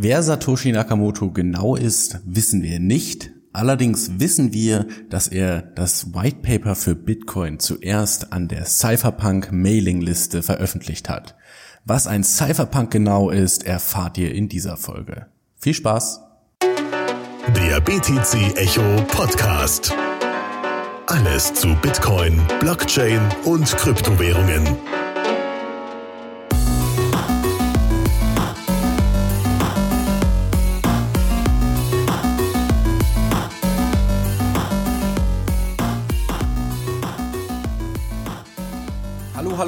Wer Satoshi Nakamoto genau ist, wissen wir nicht. Allerdings wissen wir, dass er das White Paper für Bitcoin zuerst an der Cypherpunk Mailingliste veröffentlicht hat. Was ein Cypherpunk genau ist, erfahrt ihr in dieser Folge. Viel Spaß! Der BTC Echo Podcast. Alles zu Bitcoin, Blockchain und Kryptowährungen.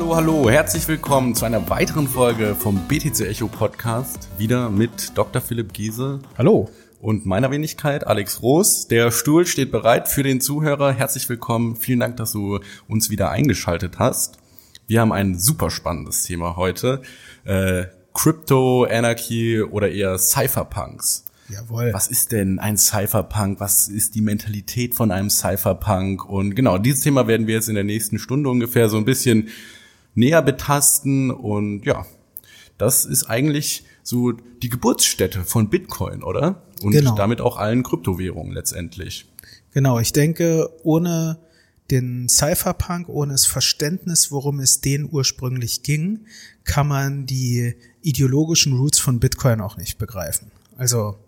Hallo, hallo. Herzlich willkommen zu einer weiteren Folge vom BTC Echo Podcast. Wieder mit Dr. Philipp Giese. Hallo. Und meiner Wenigkeit, Alex Roos. Der Stuhl steht bereit für den Zuhörer. Herzlich willkommen. Vielen Dank, dass du uns wieder eingeschaltet hast. Wir haben ein super spannendes Thema heute. Äh, Crypto, Anarchy oder eher Cypherpunks. Jawohl. Was ist denn ein Cypherpunk? Was ist die Mentalität von einem Cypherpunk? Und genau, dieses Thema werden wir jetzt in der nächsten Stunde ungefähr so ein bisschen näher betasten. Und ja, das ist eigentlich so die Geburtsstätte von Bitcoin, oder? Und Genau. damit auch allen Kryptowährungen letztendlich. Genau, ich denke, ohne den Cypherpunk, ohne das Verständnis, worum es denen ursprünglich ging, kann man die ideologischen Roots von Bitcoin auch nicht begreifen. Also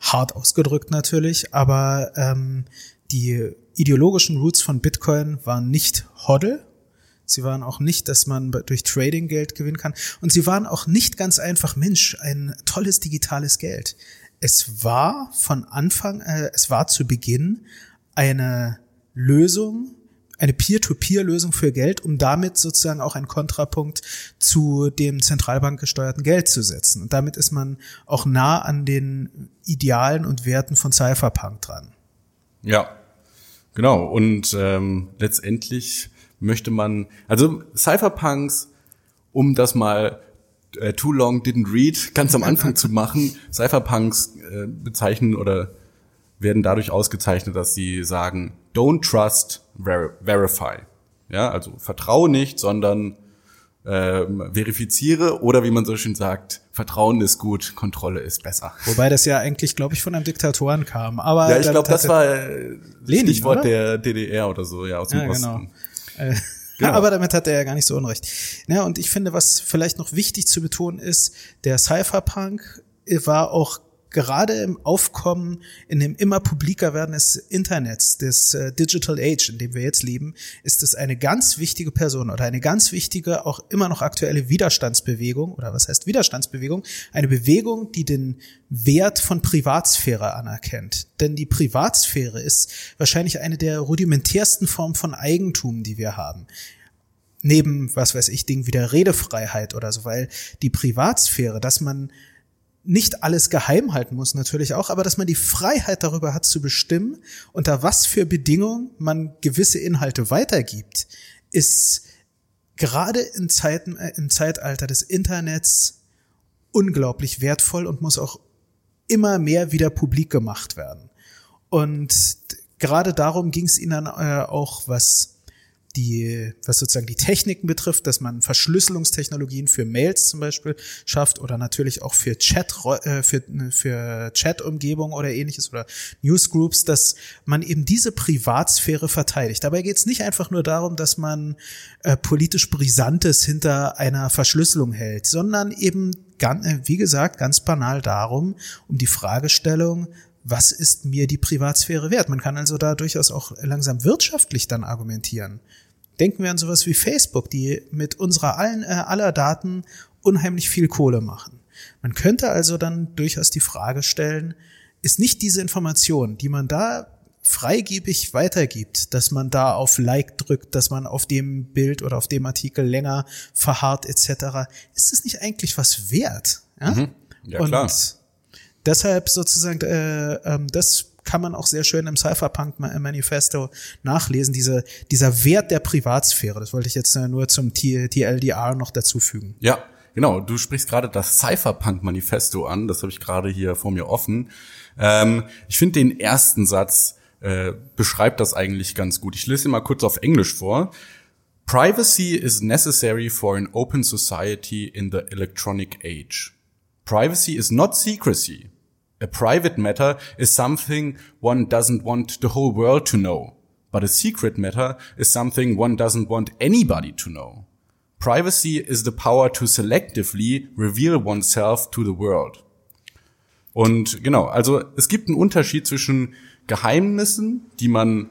hart ausgedrückt natürlich, aber ähm, die ideologischen Roots von Bitcoin waren nicht Hodl, Sie waren auch nicht, dass man durch Trading Geld gewinnen kann. Und sie waren auch nicht ganz einfach, Mensch, ein tolles digitales Geld. Es war von Anfang, äh, es war zu Beginn eine Lösung, eine Peer-to-Peer-Lösung für Geld, um damit sozusagen auch einen Kontrapunkt zu dem zentralbankgesteuerten Geld zu setzen. Und damit ist man auch nah an den Idealen und Werten von Cypherpunk dran. Ja, genau. Und ähm, letztendlich möchte man, also Cypherpunks, um das mal äh, Too Long Didn't Read ganz am Anfang zu machen, Cypherpunks äh, bezeichnen oder werden dadurch ausgezeichnet, dass sie sagen, don't trust, ver verify. Ja, also vertraue nicht, sondern ähm, verifiziere oder wie man so schön sagt, Vertrauen ist gut, Kontrolle ist besser. Wobei das ja eigentlich, glaube ich, von einem Diktatoren kam. Aber Ja, ich glaube, das war Lenin, Stichwort oder? der DDR oder so, ja, aus dem Ja, Osten. genau. Äh, Genau. Aber damit hat er ja gar nicht so unrecht. Ja, und ich finde, was vielleicht noch wichtig zu betonen ist, der Cypherpunk war auch gerade im Aufkommen, in dem immer publiker werden des Internets, des äh, Digital Age, in dem wir jetzt leben, ist es eine ganz wichtige Person oder eine ganz wichtige, auch immer noch aktuelle Widerstandsbewegung oder was heißt Widerstandsbewegung? Eine Bewegung, die den Wert von Privatsphäre anerkennt. Denn die Privatsphäre ist wahrscheinlich eine der rudimentärsten Formen von Eigentum, die wir haben neben, was weiß ich, Dingen wie der Redefreiheit oder so, weil die Privatsphäre, dass man nicht alles geheim halten muss, natürlich auch, aber dass man die Freiheit darüber hat zu bestimmen, unter was für Bedingungen man gewisse Inhalte weitergibt, ist gerade in Zeiten, äh, im Zeitalter des Internets unglaublich wertvoll und muss auch immer mehr wieder publik gemacht werden. Und gerade darum ging es ihnen äh, auch, was die, was sozusagen die Techniken betrifft, dass man Verschlüsselungstechnologien für Mails zum Beispiel schafft oder natürlich auch für Chat, äh, für, für Chat-Umgebung oder ähnliches oder Newsgroups, dass man eben diese Privatsphäre verteidigt. Dabei geht es nicht einfach nur darum, dass man äh, politisch Brisantes hinter einer Verschlüsselung hält, sondern eben, äh, wie gesagt, ganz banal darum, um die Fragestellung, was ist mir die Privatsphäre wert? Man kann also da durchaus auch langsam wirtschaftlich dann argumentieren. Denken wir an sowas wie Facebook, die mit unserer allen, äh, aller Daten unheimlich viel Kohle machen. Man könnte also dann durchaus die Frage stellen, ist nicht diese Information, die man da freigebig weitergibt, dass man da auf Like drückt, dass man auf dem Bild oder auf dem Artikel länger verharrt etc., ist es nicht eigentlich was wert? Ja, Mhm. Ja, Und klar. deshalb sozusagen, äh, ähm, das kann man auch sehr schön im Cypherpunk-Manifesto nachlesen, diese, dieser Wert der Privatsphäre. Das wollte ich jetzt äh, nur zum TLDR noch dazufügen. Ja, genau. Du sprichst gerade das Cypherpunk-Manifesto an. Das habe ich gerade hier vor mir offen. Ähm, ich finde den ersten Satz äh, beschreibt das eigentlich ganz gut. Ich lese ihn mal kurz auf Englisch vor. Privacy is necessary for an open society in the electronic age. Privacy is not secrecy. A private matter is something one doesn't want the whole world to know. But a secret matter is something one doesn't want anybody to know. Privacy is the power to selectively reveal oneself to the world. Und genau, also es gibt einen Unterschied zwischen Geheimnissen, die man,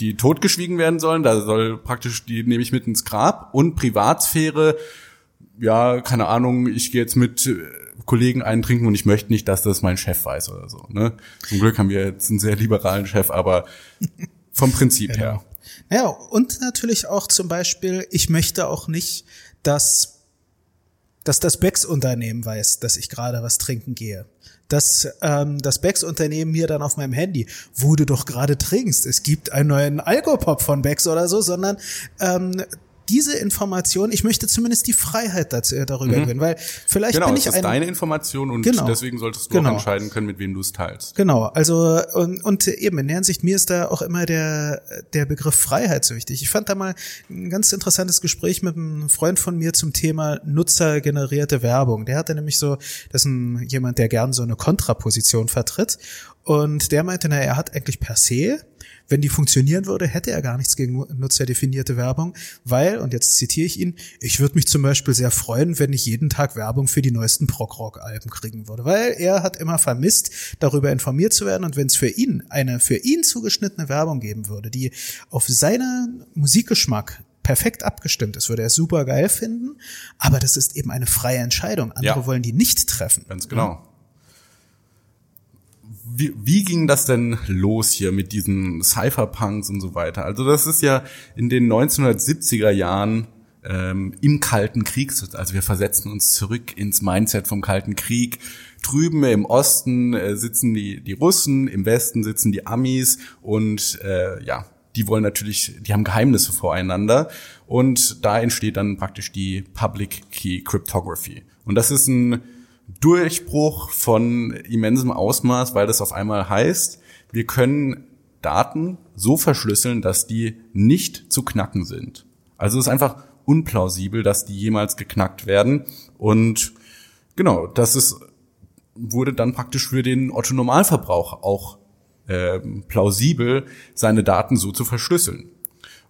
die totgeschwiegen werden sollen, da soll praktisch, die nehme ich mit ins Grab, und Privatsphäre, ja, keine Ahnung, ich gehe jetzt mit äh, Kollegen eintrinken und ich möchte nicht, dass das mein Chef weiß oder so. Ne? Zum Glück haben wir jetzt einen sehr liberalen Chef, aber vom Prinzip genau. her. Ja, und natürlich auch zum Beispiel, ich möchte auch nicht, dass dass das Becks-Unternehmen weiß, dass ich gerade was trinken gehe. Dass ähm, das Becks-Unternehmen mir dann auf meinem Handy, wo du doch gerade trinkst, es gibt einen neuen Alkopop von Becks oder so, sondern ähm, diese Information, ich möchte zumindest die Freiheit dazu, äh, darüber mhm. gewinnen, weil vielleicht genau, bin ich das ist deine Information und genau, deswegen solltest du genau. auch entscheiden können, mit wem du es teilst. Genau, also und, und eben in der Hinsicht, mir ist da auch immer der, der Begriff Freiheit so wichtig. Ich fand da mal ein ganz interessantes Gespräch mit einem Freund von mir zum Thema nutzergenerierte Werbung. Der hatte nämlich so, das ist ein, jemand, der gern so eine Kontraposition vertritt und der meinte, na, er hat eigentlich per se wenn die funktionieren würde, hätte er gar nichts gegen nutzerdefinierte Werbung, weil, und jetzt zitiere ich ihn, ich würde mich zum Beispiel sehr freuen, wenn ich jeden Tag Werbung für die neuesten Prog-Rock-Alben kriegen würde, weil er hat immer vermisst, darüber informiert zu werden und wenn es für ihn eine für ihn zugeschnittene Werbung geben würde, die auf seinen Musikgeschmack perfekt abgestimmt ist, würde er super geil finden, aber das ist eben eine freie Entscheidung. Andere ja. wollen die nicht treffen. Ganz genau wie, wie ging das denn los hier mit diesen Cypherpunks und so weiter? Also das ist ja in den 1970er Jahren ähm, im Kalten Krieg, also wir versetzen uns zurück ins Mindset vom Kalten Krieg. Drüben im Osten äh, sitzen die, die Russen, im Westen sitzen die Amis und äh, ja, die wollen natürlich, die haben Geheimnisse voreinander und da entsteht dann praktisch die Public Key Cryptography. Und das ist ein Durchbruch von immensem Ausmaß, weil das auf einmal heißt, wir können Daten so verschlüsseln, dass die nicht zu knacken sind. Also es ist einfach unplausibel, dass die jemals geknackt werden. Und genau, das ist, wurde dann praktisch für den Otto Normalverbraucher auch äh, plausibel, seine Daten so zu verschlüsseln.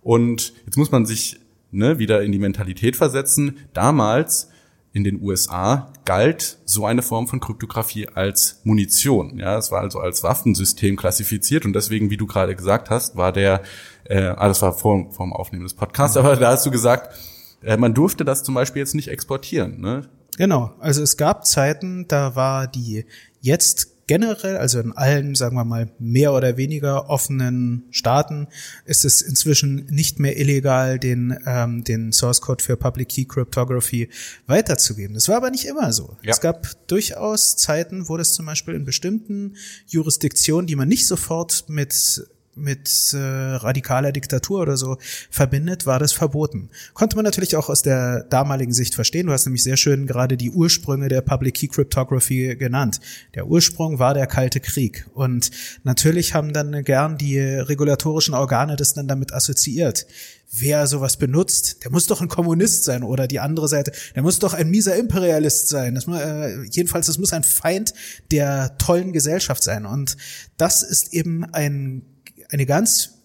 Und jetzt muss man sich ne, wieder in die Mentalität versetzen. Damals in den USA galt so eine Form von Kryptographie als Munition. Ja, es war also als Waffensystem klassifiziert und deswegen, wie du gerade gesagt hast, war der, äh, ah, das war vor, vor dem Aufnehmen des Podcasts, aber da hast du gesagt, äh, man durfte das zum Beispiel jetzt nicht exportieren. Ne? Genau, also es gab Zeiten, da war die jetzt generell, also in allen, sagen wir mal, mehr oder weniger offenen Staaten, ist es inzwischen nicht mehr illegal, den, ähm, den Source Code für Public Key Cryptography weiterzugeben. Das war aber nicht immer so. Ja. Es gab durchaus Zeiten, wo das zum Beispiel in bestimmten Jurisdiktionen, die man nicht sofort mit mit äh, radikaler Diktatur oder so verbindet, war das verboten. Konnte man natürlich auch aus der damaligen Sicht verstehen. Du hast nämlich sehr schön gerade die Ursprünge der Public Key Cryptography genannt. Der Ursprung war der Kalte Krieg. Und natürlich haben dann gern die regulatorischen Organe das dann damit assoziiert. Wer sowas benutzt, der muss doch ein Kommunist sein oder die andere Seite, der muss doch ein mieser Imperialist sein. Das, äh, jedenfalls, das muss ein Feind der tollen Gesellschaft sein. Und das ist eben ein eine ganz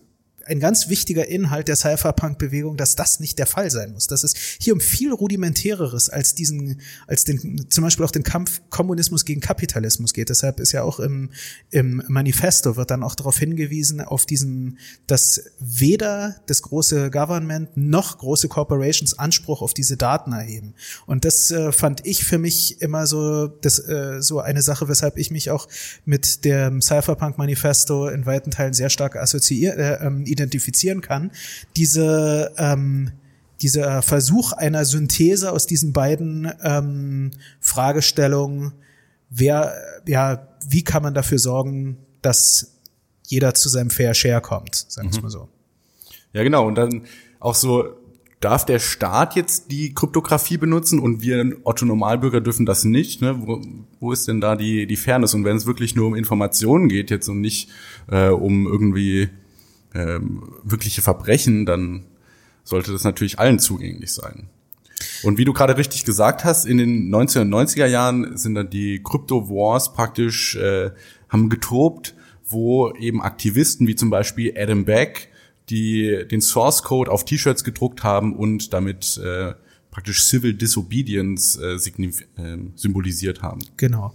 ein ganz wichtiger Inhalt der Cypherpunk-Bewegung, dass das nicht der Fall sein muss. Dass es hier um viel rudimentäreres als diesen, als den, zum Beispiel auch den Kampf Kommunismus gegen Kapitalismus geht. Deshalb ist ja auch im, im Manifesto wird dann auch darauf hingewiesen, auf diesen, dass weder das große Government noch große Corporations Anspruch auf diese Daten erheben. Und das äh, fand ich für mich immer so, das, äh, so eine Sache, weshalb ich mich auch mit dem Cypherpunk-Manifesto in weiten Teilen sehr stark assoziiert, äh, ähm, identifizieren kann, diese ähm, dieser Versuch einer Synthese aus diesen beiden ähm, Fragestellungen, wer, ja, wie kann man dafür sorgen, dass jeder zu seinem Fair Share kommt, sagen wir mhm. mal so. Ja, genau. Und dann auch so, darf der Staat jetzt die Kryptographie benutzen und wir Otto Normalbürger dürfen das nicht? Ne? Wo, wo ist denn da die, die Fairness? Und wenn es wirklich nur um Informationen geht jetzt und nicht äh, um irgendwie ähm, wirkliche Verbrechen, dann sollte das natürlich allen zugänglich sein. Und wie du gerade richtig gesagt hast, in den 1990er Jahren sind dann die Crypto Wars praktisch äh, haben getobt, wo eben Aktivisten wie zum Beispiel Adam Beck, die den Source Code auf T-Shirts gedruckt haben und damit äh, praktisch Civil Disobedience äh, äh, symbolisiert haben. Genau.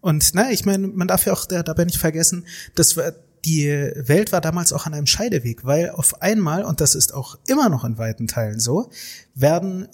Und na, ich meine, man darf ja auch dabei nicht vergessen, dass wir die Welt war damals auch an einem Scheideweg, weil auf einmal, und das ist auch immer noch in weiten Teilen so, werden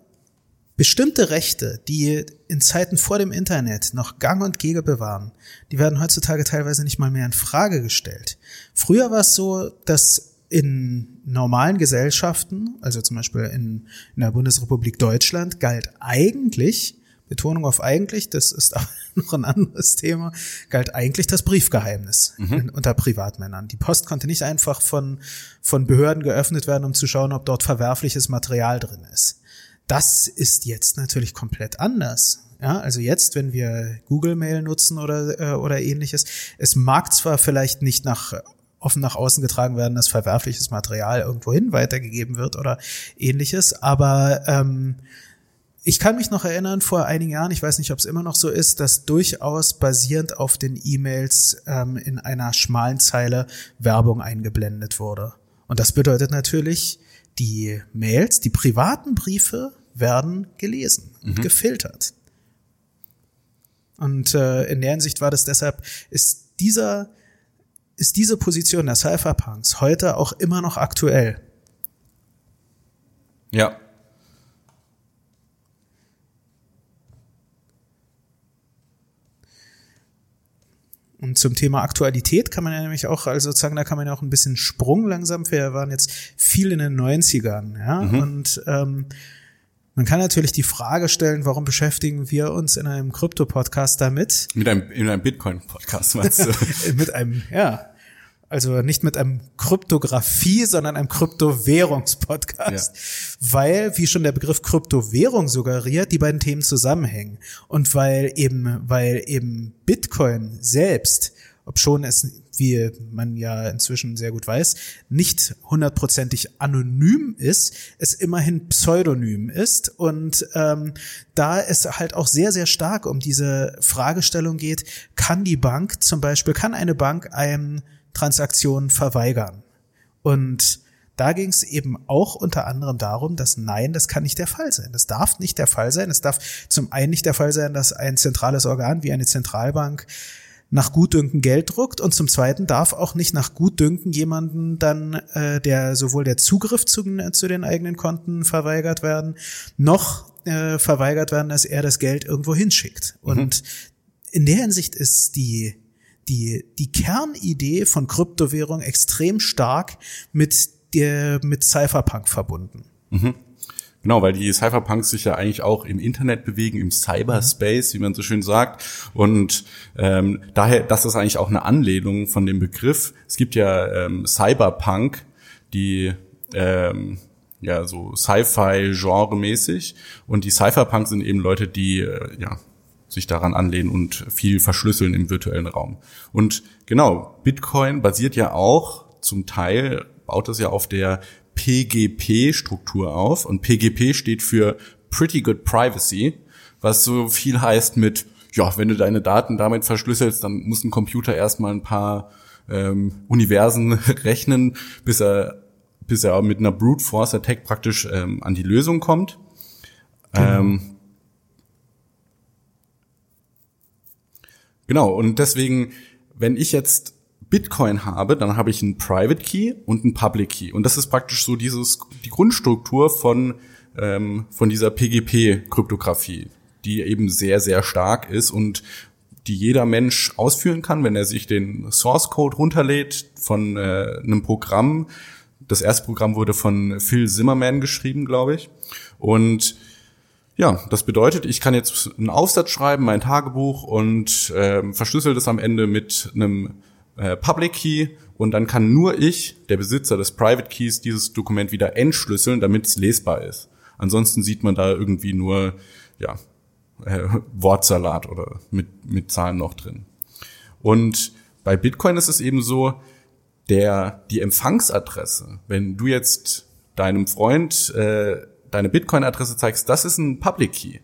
bestimmte Rechte, die in Zeiten vor dem Internet noch gang und gäbe waren, die werden heutzutage teilweise nicht mal mehr in Frage gestellt. Früher war es so, dass in normalen Gesellschaften, also zum Beispiel in, in der Bundesrepublik Deutschland, galt eigentlich, Betonung auf eigentlich, das ist auch noch ein anderes Thema, galt eigentlich das Briefgeheimnis mhm. unter Privatmännern. Die Post konnte nicht einfach von, von Behörden geöffnet werden, um zu schauen, ob dort verwerfliches Material drin ist. Das ist jetzt natürlich komplett anders. Ja, also jetzt, wenn wir Google Mail nutzen oder, äh, oder ähnliches, es mag zwar vielleicht nicht nach offen nach außen getragen werden, dass verwerfliches Material irgendwohin weitergegeben wird oder ähnliches. Aber ähm, ich kann mich noch erinnern, vor einigen Jahren, ich weiß nicht, ob es immer noch so ist, dass durchaus basierend auf den E-Mails ähm, in einer schmalen Zeile Werbung eingeblendet wurde. Und das bedeutet natürlich, die Mails, die privaten Briefe werden gelesen und mhm. gefiltert. Und äh, in der Hinsicht war das deshalb, ist dieser ist diese Position der Cypherpunks heute auch immer noch aktuell. Ja. Und zum Thema Aktualität kann man ja nämlich auch, also sozusagen, da kann man ja auch ein bisschen Sprung langsam, wir waren jetzt viel in den 90ern, ja, mhm. und ähm, man kann natürlich die Frage stellen, warum beschäftigen wir uns in einem Krypto-Podcast damit? Mit einem, in einem Bitcoin-Podcast, meinst du? mit einem, ja. Also nicht mit einem Kryptographie, sondern einem Kryptowährungspodcast. Ja. Weil, wie schon der Begriff Kryptowährung suggeriert, die beiden Themen zusammenhängen. Und weil eben, weil eben Bitcoin selbst, ob schon es wie man ja inzwischen sehr gut weiß, nicht hundertprozentig anonym ist, es immerhin pseudonym ist und ähm, da es halt auch sehr, sehr stark um diese Fragestellung geht, kann die Bank zum Beispiel, kann eine Bank einem Transaktionen verweigern? Und da ging es eben auch unter anderem darum, dass nein, das kann nicht der Fall sein. Das darf nicht der Fall sein. Es darf zum einen nicht der Fall sein, dass ein zentrales Organ wie eine Zentralbank nach Gutdünken Geld druckt und zum Zweiten darf auch nicht nach Gutdünken jemanden dann, äh, der sowohl der Zugriff zu, zu den eigenen Konten verweigert werden, noch äh, verweigert werden, dass er das Geld irgendwo hinschickt. Mhm. Und in der Hinsicht ist die die, die Kernidee von Kryptowährung extrem stark mit der, mit Cypherpunk verbunden. Mhm. Genau, weil die Cypherpunks sich ja eigentlich auch im Internet bewegen, im Cyberspace, wie man so schön sagt. Und ähm, daher, das ist eigentlich auch eine Anlehnung von dem Begriff. Es gibt ja ähm, Cyberpunk, die ähm, ja so Sci-Fi-Genre-mäßig. Und die Cypherpunks sind eben Leute, die äh, ja sich daran anlehnen und viel verschlüsseln im virtuellen Raum. Und genau, Bitcoin basiert ja auch zum Teil, baut es ja auf der PGP-Struktur auf und PGP steht für Pretty Good Privacy, was so viel heißt mit, ja, wenn du deine Daten damit verschlüsselst, dann muss ein Computer erstmal ein paar ähm, Universen rechnen, bis er, bis er mit einer Brute Force Attack praktisch ähm, an die Lösung kommt. Genau. Ähm, genau, und deswegen, wenn ich jetzt Bitcoin habe, dann habe ich einen Private Key und einen Public Key. Und das ist praktisch so dieses, die Grundstruktur von, ähm, von dieser PGP-Kryptographie, die eben sehr, sehr stark ist und die jeder Mensch ausführen kann, wenn er sich den Source Code runterlädt von äh, einem Programm. Das erste Programm wurde von Phil Zimmerman geschrieben, glaube ich. Und ja, das bedeutet, ich kann jetzt einen Aufsatz schreiben, mein Tagebuch und äh, verschlüssel das am Ende mit einem äh, Public Key und dann kann nur ich, der Besitzer des Private Keys, dieses Dokument wieder entschlüsseln, damit es lesbar ist. Ansonsten sieht man da irgendwie nur ja, äh, Wortsalat oder mit, mit Zahlen noch drin. Und bei Bitcoin ist es eben so, der die Empfangsadresse, wenn du jetzt deinem Freund äh, deine Bitcoin-Adresse zeigst, das ist ein Public Key.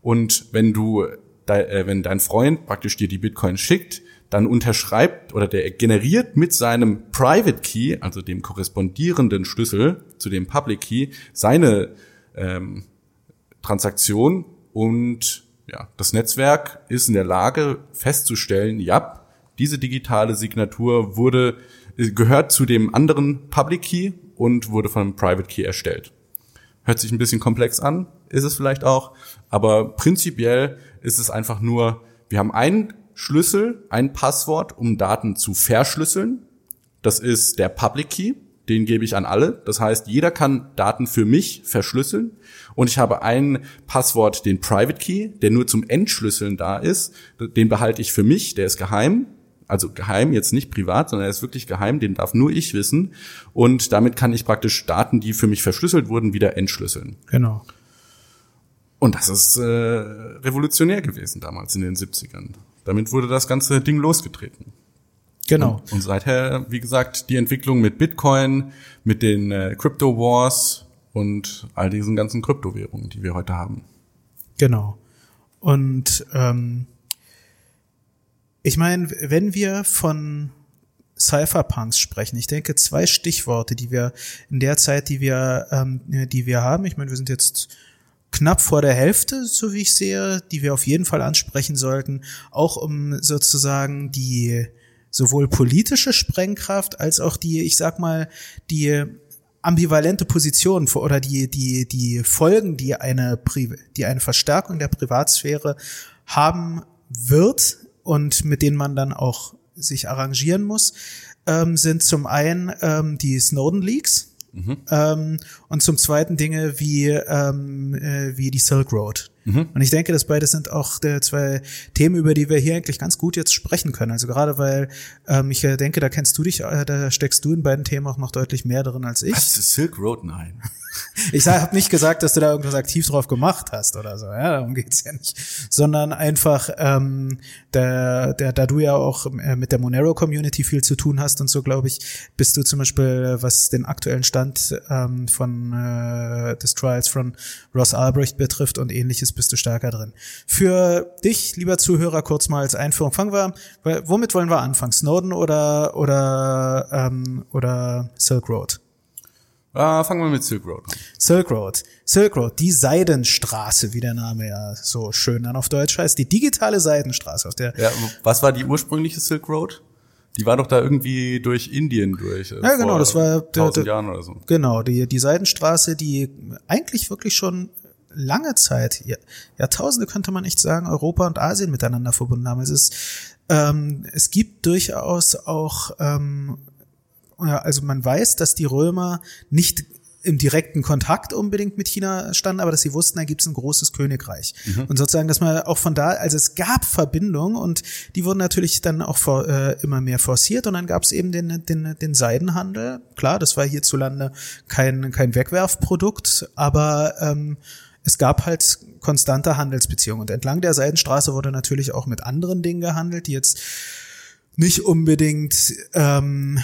Und wenn du, äh, wenn dein Freund praktisch dir die Bitcoin schickt, dann unterschreibt oder der generiert mit seinem Private Key, also dem korrespondierenden Schlüssel zu dem Public Key, seine ähm, Transaktion und ja, das Netzwerk ist in der Lage festzustellen, ja, diese digitale Signatur wurde gehört zu dem anderen Public Key und wurde von einem Private Key erstellt. Hört sich ein bisschen komplex an, ist es vielleicht auch, aber prinzipiell ist es einfach nur, wir haben einen Schlüssel, ein Passwort, um Daten zu verschlüsseln. Das ist der Public Key, den gebe ich an alle. Das heißt, jeder kann Daten für mich verschlüsseln. Und ich habe ein Passwort, den Private Key, der nur zum Entschlüsseln da ist. Den behalte ich für mich, der ist geheim also geheim, jetzt nicht privat, sondern er ist wirklich geheim, den darf nur ich wissen. Und damit kann ich praktisch Daten, die für mich verschlüsselt wurden, wieder entschlüsseln. Genau. Und das ist äh, revolutionär gewesen damals in den 70ern. Damit wurde das ganze Ding losgetreten. Genau. Und, und seither, wie gesagt, die Entwicklung mit Bitcoin, mit den äh, Crypto Wars und all diesen ganzen Kryptowährungen, die wir heute haben. Genau. Und ähm, ich meine, wenn wir von Cypherpunks sprechen. Ich denke, zwei Stichworte, die wir in der Zeit, die wir, ähm, die wir haben, ich meine, wir sind jetzt knapp vor der Hälfte, so wie ich sehe, die wir auf jeden Fall ansprechen sollten, auch um sozusagen die sowohl politische Sprengkraft als auch die, ich sag mal, die ambivalente Position oder die, die, die Folgen, die eine, die eine Verstärkung der Privatsphäre haben wird und mit denen man dann auch sich arrangieren muss, ähm, sind zum einen ähm, die Snowden Leaks mhm. ähm, und zum zweiten Dinge wie ähm, äh, wie die Silk Road. Mhm. Und ich denke, dass beide sind auch der zwei Themen, über die wir hier eigentlich ganz gut jetzt sprechen können. Also gerade weil ähm, ich denke, da kennst du dich, äh, da steckst du in beiden Themen auch noch deutlich mehr drin als ich. Was ist Silk Road? Nein. Ich habe nicht gesagt, dass du da irgendwas aktiv drauf gemacht hast oder so, ja, darum geht's ja nicht. Sondern einfach, ähm, der, der, da du ja auch äh, mit der Monero-Community viel zu tun hast und so, glaube ich, bist du zum Beispiel, was den aktuellen Stand ähm, von äh, des Trials von Ross Albrecht betrifft und ähnliches, bist du stärker drin. Für dich, lieber Zuhörer, kurz mal als Einführung. Fangen wir, womit wollen wir anfangen? Snowden oder oder ähm, oder Silk Road? Uh, fangen wir mit Silk Road an. Silk Road. Silk Road, die Seidenstraße, wie der Name ja so schön dann auf Deutsch heißt. Die digitale Seidenstraße. Auf der ja, was war die ursprüngliche Silk Road? Die war doch da irgendwie durch Indien durch. Äh, ja, genau, das war der, tausend Jahren oder so. Genau, die, die Seidenstraße, die eigentlich wirklich schon lange Zeit, Jahrtausende könnte man echt sagen, Europa und Asien miteinander verbunden haben. Es ist, ähm, es gibt durchaus auch ähm, also man weiß, dass die Römer nicht im direkten Kontakt unbedingt mit China standen, aber dass sie wussten, da gibt es ein großes Königreich. Mhm. Und sozusagen, dass man auch von da, also es gab Verbindungen und die wurden natürlich dann auch vor, äh, immer mehr forciert und dann gab es eben den, den, den Seidenhandel. Klar, das war hierzulande kein, kein Wegwerfprodukt, aber ähm, es gab halt konstante Handelsbeziehungen. Und entlang der Seidenstraße wurde natürlich auch mit anderen Dingen gehandelt, die jetzt nicht unbedingt ähm,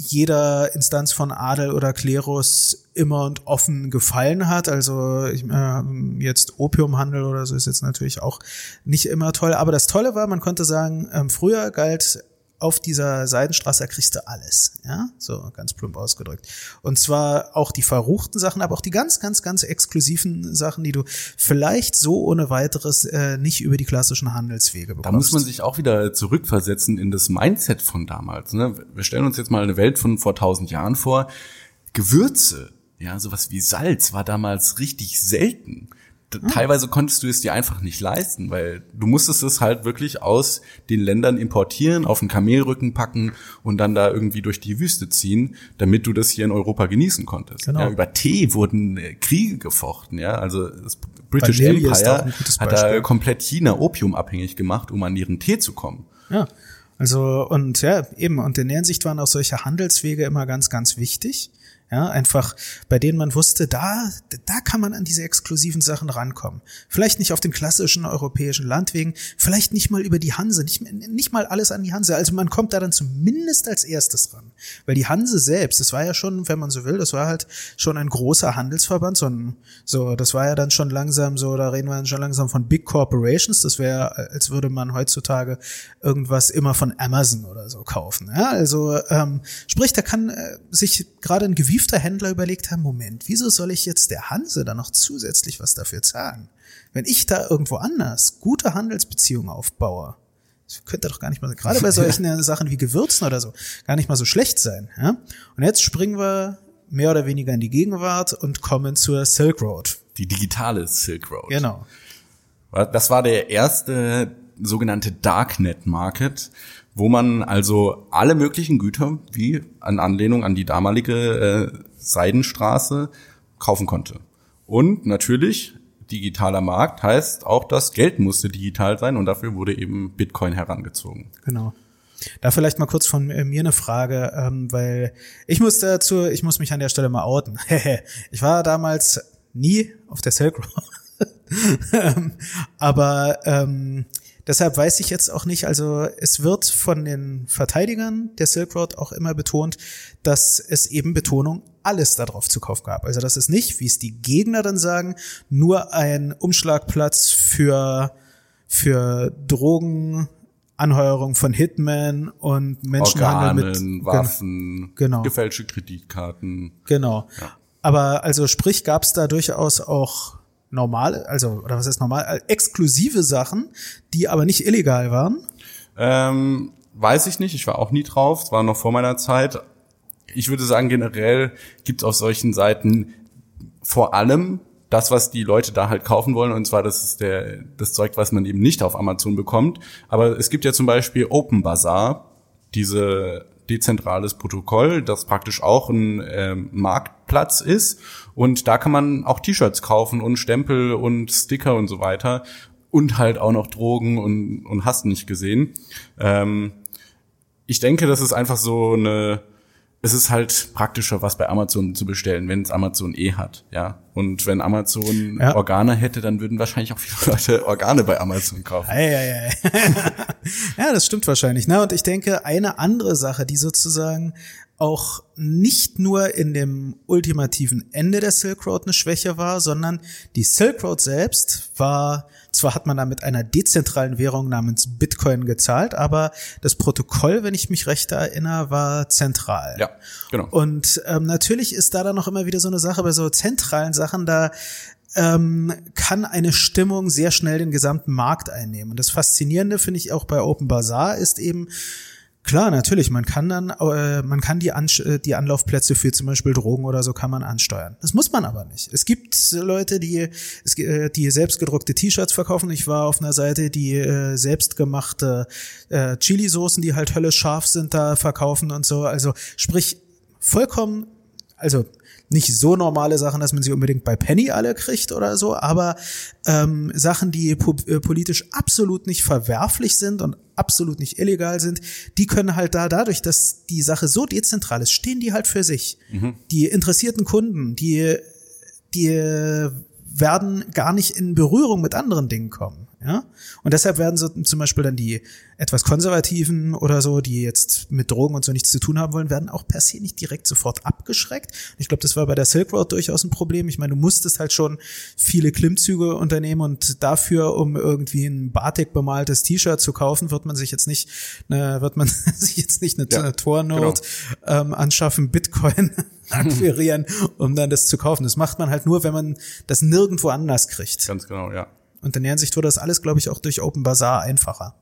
jeder Instanz von Adel oder Klerus immer und offen gefallen hat. Also ich, äh, jetzt Opiumhandel oder so ist jetzt natürlich auch nicht immer toll. Aber das Tolle war, man konnte sagen, ähm, früher galt auf dieser Seidenstraße kriegst du alles, ja, so ganz plump ausgedrückt. Und zwar auch die verruchten Sachen, aber auch die ganz, ganz, ganz exklusiven Sachen, die du vielleicht so ohne weiteres äh, nicht über die klassischen Handelswege bekommst. Da muss man sich auch wieder zurückversetzen in das Mindset von damals. Ne? Wir stellen uns jetzt mal eine Welt von vor tausend Jahren vor. Gewürze, ja, sowas wie Salz war damals richtig selten. Hm. teilweise konntest du es dir einfach nicht leisten, weil du musstest es halt wirklich aus den Ländern importieren, auf den Kamelrücken packen und dann da irgendwie durch die Wüste ziehen, damit du das hier in Europa genießen konntest. Genau. Ja, über Tee wurden äh, Kriege gefochten, ja, also das British Vanille Empire hat da komplett China Opium abhängig gemacht, um an ihren Tee zu kommen. Ja. Also und ja, eben und in der Hinsicht waren auch solche Handelswege immer ganz ganz wichtig. Ja, einfach bei denen man wusste, da, da kann man an diese exklusiven Sachen rankommen. Vielleicht nicht auf den klassischen europäischen Landwegen, vielleicht nicht mal über die Hanse, nicht, nicht mal alles an die Hanse. Also man kommt da dann zumindest als erstes ran. Weil die Hanse selbst, das war ja schon, wenn man so will, das war halt schon ein großer Handelsverband, so, ein, so das war ja dann schon langsam so, da reden wir dann schon langsam von Big Corporations. Das wäre, als würde man heutzutage irgendwas immer von Amazon oder so kaufen. Ja, also ähm, sprich, da kann äh, sich gerade ein Gewicht gewiefter Händler überlegt haben, Moment, wieso soll ich jetzt der Hanse dann noch zusätzlich was dafür zahlen? Wenn ich da irgendwo anders gute Handelsbeziehungen aufbaue, das könnte doch gar nicht mal, gerade bei solchen Sachen wie Gewürzen oder so, gar nicht mal so schlecht sein. Ja? Und jetzt springen wir mehr oder weniger in die Gegenwart und kommen zur Silk Road. Die digitale Silk Road. Genau. Das war der erste sogenannte Darknet Market, wo man also alle möglichen Güter, wie an Anlehnung an die damalige äh, Seidenstraße, kaufen konnte. Und natürlich, digitaler Markt heißt auch, das Geld musste digital sein und dafür wurde eben Bitcoin herangezogen. Genau. Da vielleicht mal kurz von mir eine Frage, ähm, weil ich muss dazu, ich muss mich an der Stelle mal outen. ich war damals nie auf der Silk Road. Ähm, aber ähm, Deshalb weiß ich jetzt auch nicht, also es wird von den Verteidigern der Silk Road auch immer betont, dass es eben Betonung alles darauf zu Kauf gab. Also das ist nicht, wie es die Gegner dann sagen, nur ein Umschlagplatz für, für Drogen, Anheuerung von Hitmen und Menschenhandel Organen, mit Waffen, genau. gefälschte Kreditkarten. Genau. Ja. Aber also sprich, gab es da durchaus auch normal, also oder was heißt normal, äh, exklusive Sachen, die aber nicht illegal waren? Ähm, weiß ich nicht, ich war auch nie drauf, es war noch vor meiner Zeit. Ich würde sagen, generell gibt es auf solchen Seiten vor allem das, was die Leute da halt kaufen wollen, und zwar das ist der, das Zeug, was man eben nicht auf Amazon bekommt. Aber es gibt ja zum Beispiel Open Bazaar, diese dezentrales Protokoll, das praktisch auch ein äh, Marktplatz ist. Und da kann man auch T-Shirts kaufen und Stempel und Sticker und so weiter. Und halt auch noch Drogen und, und hast nicht gesehen. Ähm, ich denke, das ist einfach so eine es ist halt praktischer, was bei Amazon zu bestellen, wenn es Amazon eh hat, ja. Und wenn Amazon ja. Organe hätte, dann würden wahrscheinlich auch viele Leute Organe bei Amazon kaufen. Ja, ja, ja. ja, das stimmt wahrscheinlich. Na, und ich denke, eine andere Sache, die sozusagen auch nicht nur in dem ultimativen Ende der Silk Road eine Schwäche war, sondern die Silk Road selbst war, zwar hat man da mit einer dezentralen Währung namens Bitcoin gezahlt, aber das Protokoll, wenn ich mich recht erinnere, war zentral. Ja, genau. Und ähm, natürlich ist da dann noch immer wieder so eine Sache bei so zentralen Sachen, da ähm, kann eine Stimmung sehr schnell den gesamten Markt einnehmen. Und das Faszinierende finde ich auch bei Open Bazaar ist eben, Klar, natürlich. Man kann dann, äh, man kann die, An äh, die Anlaufplätze für zum Beispiel Drogen oder so kann man ansteuern. Das muss man aber nicht. Es gibt Leute, die, äh, die selbstgedruckte T-Shirts verkaufen. Ich war auf einer Seite, die äh, selbstgemachte äh, Chili-Soßen, die halt höllisch scharf sind, da verkaufen und so. Also sprich, vollkommen, also nicht so normale Sachen, dass man sie unbedingt bei Penny alle kriegt oder so, aber ähm, Sachen, die po äh, politisch absolut nicht verwerflich sind und absolut nicht illegal sind, die können halt da dadurch, dass die Sache so dezentral ist, stehen die halt für sich. Mhm. Die interessierten Kunden, die die werden gar nicht in Berührung mit anderen Dingen kommen. Ja? Und deshalb werden so zum Beispiel dann die etwas Konservativen oder so, die jetzt mit Drogen und so nichts zu tun haben wollen, werden auch per se nicht direkt sofort abgeschreckt. Ich glaube, das war bei der Silk Road durchaus ein Problem. Ich meine, du musstest halt schon viele Klimmzüge unternehmen und dafür, um irgendwie ein Batik bemaltes T-Shirt zu kaufen, wird man sich jetzt nicht, ne, wird man sich jetzt nicht eine ja, Tornote genau. ähm, anschaffen, Bitcoin akquirieren, um dann das zu kaufen. Das macht man halt nur, wenn man das nirgendwo anders kriegt. Ganz genau, ja. Und in der Hinsicht wurde das alles, glaube ich, auch durch Open Bazaar einfacher.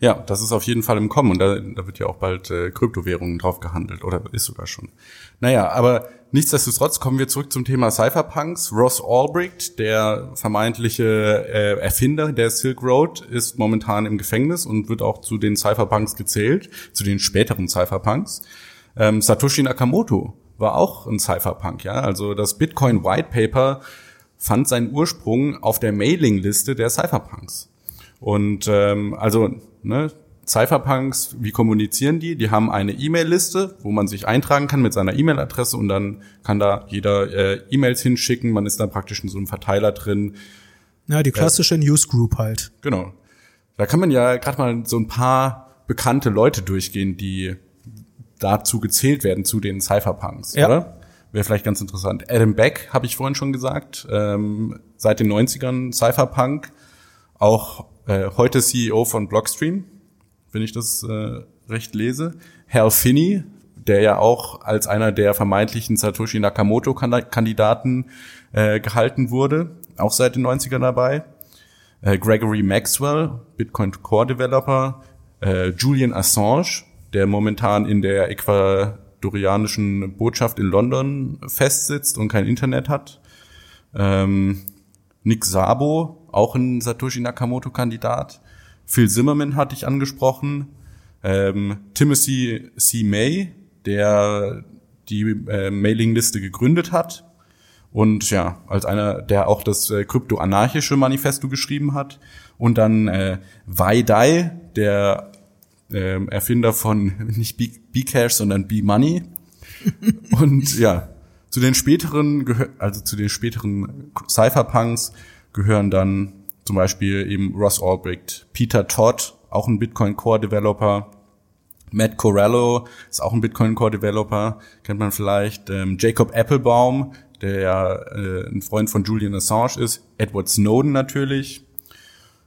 Ja, das ist auf jeden Fall im Kommen und da, da wird ja auch bald äh, Kryptowährungen drauf gehandelt oder ist sogar schon. Naja, aber nichtsdestotrotz kommen wir zurück zum Thema Cypherpunks. Ross Albrecht, der vermeintliche äh, Erfinder der Silk Road, ist momentan im Gefängnis und wird auch zu den Cypherpunks gezählt, zu den späteren Cypherpunks. Ähm, Satoshi Nakamoto war auch ein Cypherpunk, ja. Also das Bitcoin White Paper fand seinen Ursprung auf der Mailingliste der Cypherpunks. Und ähm, also, ne, Cypherpunks, wie kommunizieren die? Die haben eine E-Mail-Liste, wo man sich eintragen kann mit seiner E-Mail-Adresse und dann kann da jeder äh, E-Mails hinschicken. Man ist da praktisch in so einem Verteiler drin. Ja, die klassische Newsgroup halt. Genau. Da kann man ja gerade mal so ein paar bekannte Leute durchgehen, die dazu gezählt werden, zu den Cypherpunks, Ja. oder? Wäre vielleicht ganz interessant. Adam Beck, habe ich vorhin schon gesagt, ähm, seit den 90ern Cypherpunk, auch äh, heute CEO von Blockstream, wenn ich das äh, recht lese. Hal Finney, der ja auch als einer der vermeintlichen Satoshi Nakamoto-Kandidaten äh, gehalten wurde, auch seit den 90ern dabei. Äh, Gregory Maxwell, Bitcoin Core Developer, äh, Julian Assange, der momentan in der ecuadorianischen Botschaft in London festsitzt und kein Internet hat. Ähm, Nick Sabo, auch ein Satoshi Nakamoto-Kandidat. Phil Zimmerman hatte ich angesprochen. Ähm, Timothy C. May, der die äh, Mailingliste gegründet hat und ja, als einer, der auch das äh, krypto-anarchische Manifesto geschrieben hat. Und dann äh, Wai Dai, der ähm, Erfinder von nicht Bcash, sondern B-Money. und ja, zu den späteren, also zu den späteren Cypherpunks gehören dann zum Beispiel eben Ross Albrecht, Peter Todd, auch ein Bitcoin Core Developer, Matt Corallo ist auch ein Bitcoin Core Developer, kennt man vielleicht. Ähm, Jacob Applebaum, der ja äh, ein Freund von Julian Assange ist. Edward Snowden natürlich.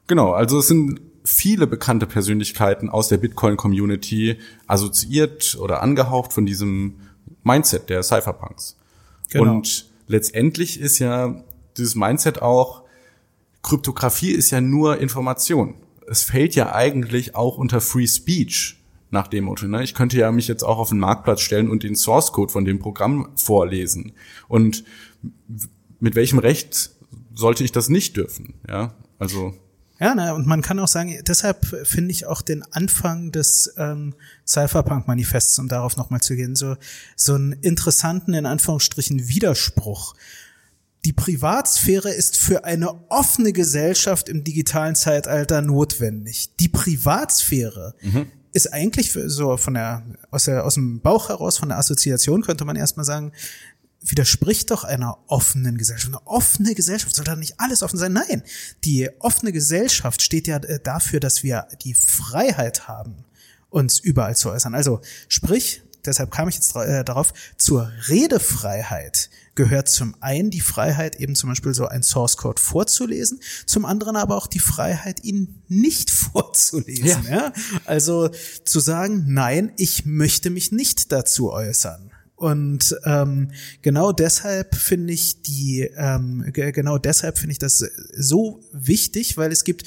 Genau, also es sind viele bekannte Persönlichkeiten aus der Bitcoin-Community assoziiert oder angehaucht von diesem Mindset der Cypherpunks. Genau. Und letztendlich ist ja dieses Mindset auch, Kryptographie ist ja nur Information. Es fällt ja eigentlich auch unter Free Speech nach dem Motto. Ne? Ich könnte ja mich jetzt auch auf den Marktplatz stellen und den Source Code von dem Programm vorlesen. Und mit welchem Recht sollte ich das nicht dürfen? Ja, also Ja, na, und man kann auch sagen, deshalb finde ich auch den Anfang des ähm, Cypherpunk-Manifests, um darauf nochmal zu gehen, so, so einen interessanten, in Anführungsstrichen, Widerspruch. Die Privatsphäre ist für eine offene Gesellschaft im digitalen Zeitalter notwendig. Die Privatsphäre ist eigentlich so von der aus, der aus dem Bauch heraus, von der Assoziation könnte man erstmal sagen, widerspricht doch einer offenen Gesellschaft. Eine offene Gesellschaft soll da nicht alles offen sein. Nein, die offene Gesellschaft steht ja äh, dafür, dass wir die Freiheit haben, uns überall zu äußern. Also sprich, deshalb kam ich jetzt äh, darauf, zur Redefreiheit gehört zum einen die Freiheit, eben zum Beispiel so ein Source Code vorzulesen, zum anderen aber auch die Freiheit, ihn nicht vorzulesen. Ja. Also zu sagen, nein, ich möchte mich nicht dazu äußern. Und ähm, genau deshalb finde ich die, ähm, ge- genau deshalb finde ich das so wichtig, weil es gibt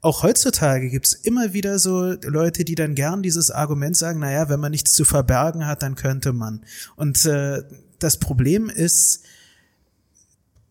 auch heutzutage gibt's immer wieder so Leute, die dann gern dieses Argument sagen, naja, wenn man nichts zu verbergen hat, dann könnte man. Und äh, das Problem ist,